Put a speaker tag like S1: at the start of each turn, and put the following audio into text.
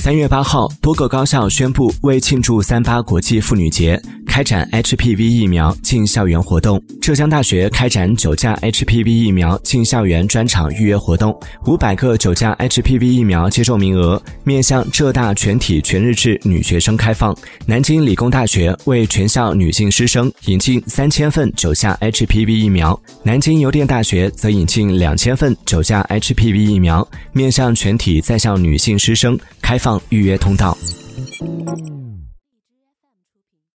S1: 三月八号，多个高校宣布为庆祝三八国际妇女节，开展 HPV 疫苗进校园活动。浙江大学开展九价 HPV 疫苗进校园专场预约活动，五百个九价 HPV 疫苗接种名额面向浙大全体全日制女学生开放。南京理工大学为全校女性师生引进三千份九价 HPV 疫苗，南京邮电大学则引进两千份九价 HPV 疫苗，面向全体在校女性师生开放。预约通道。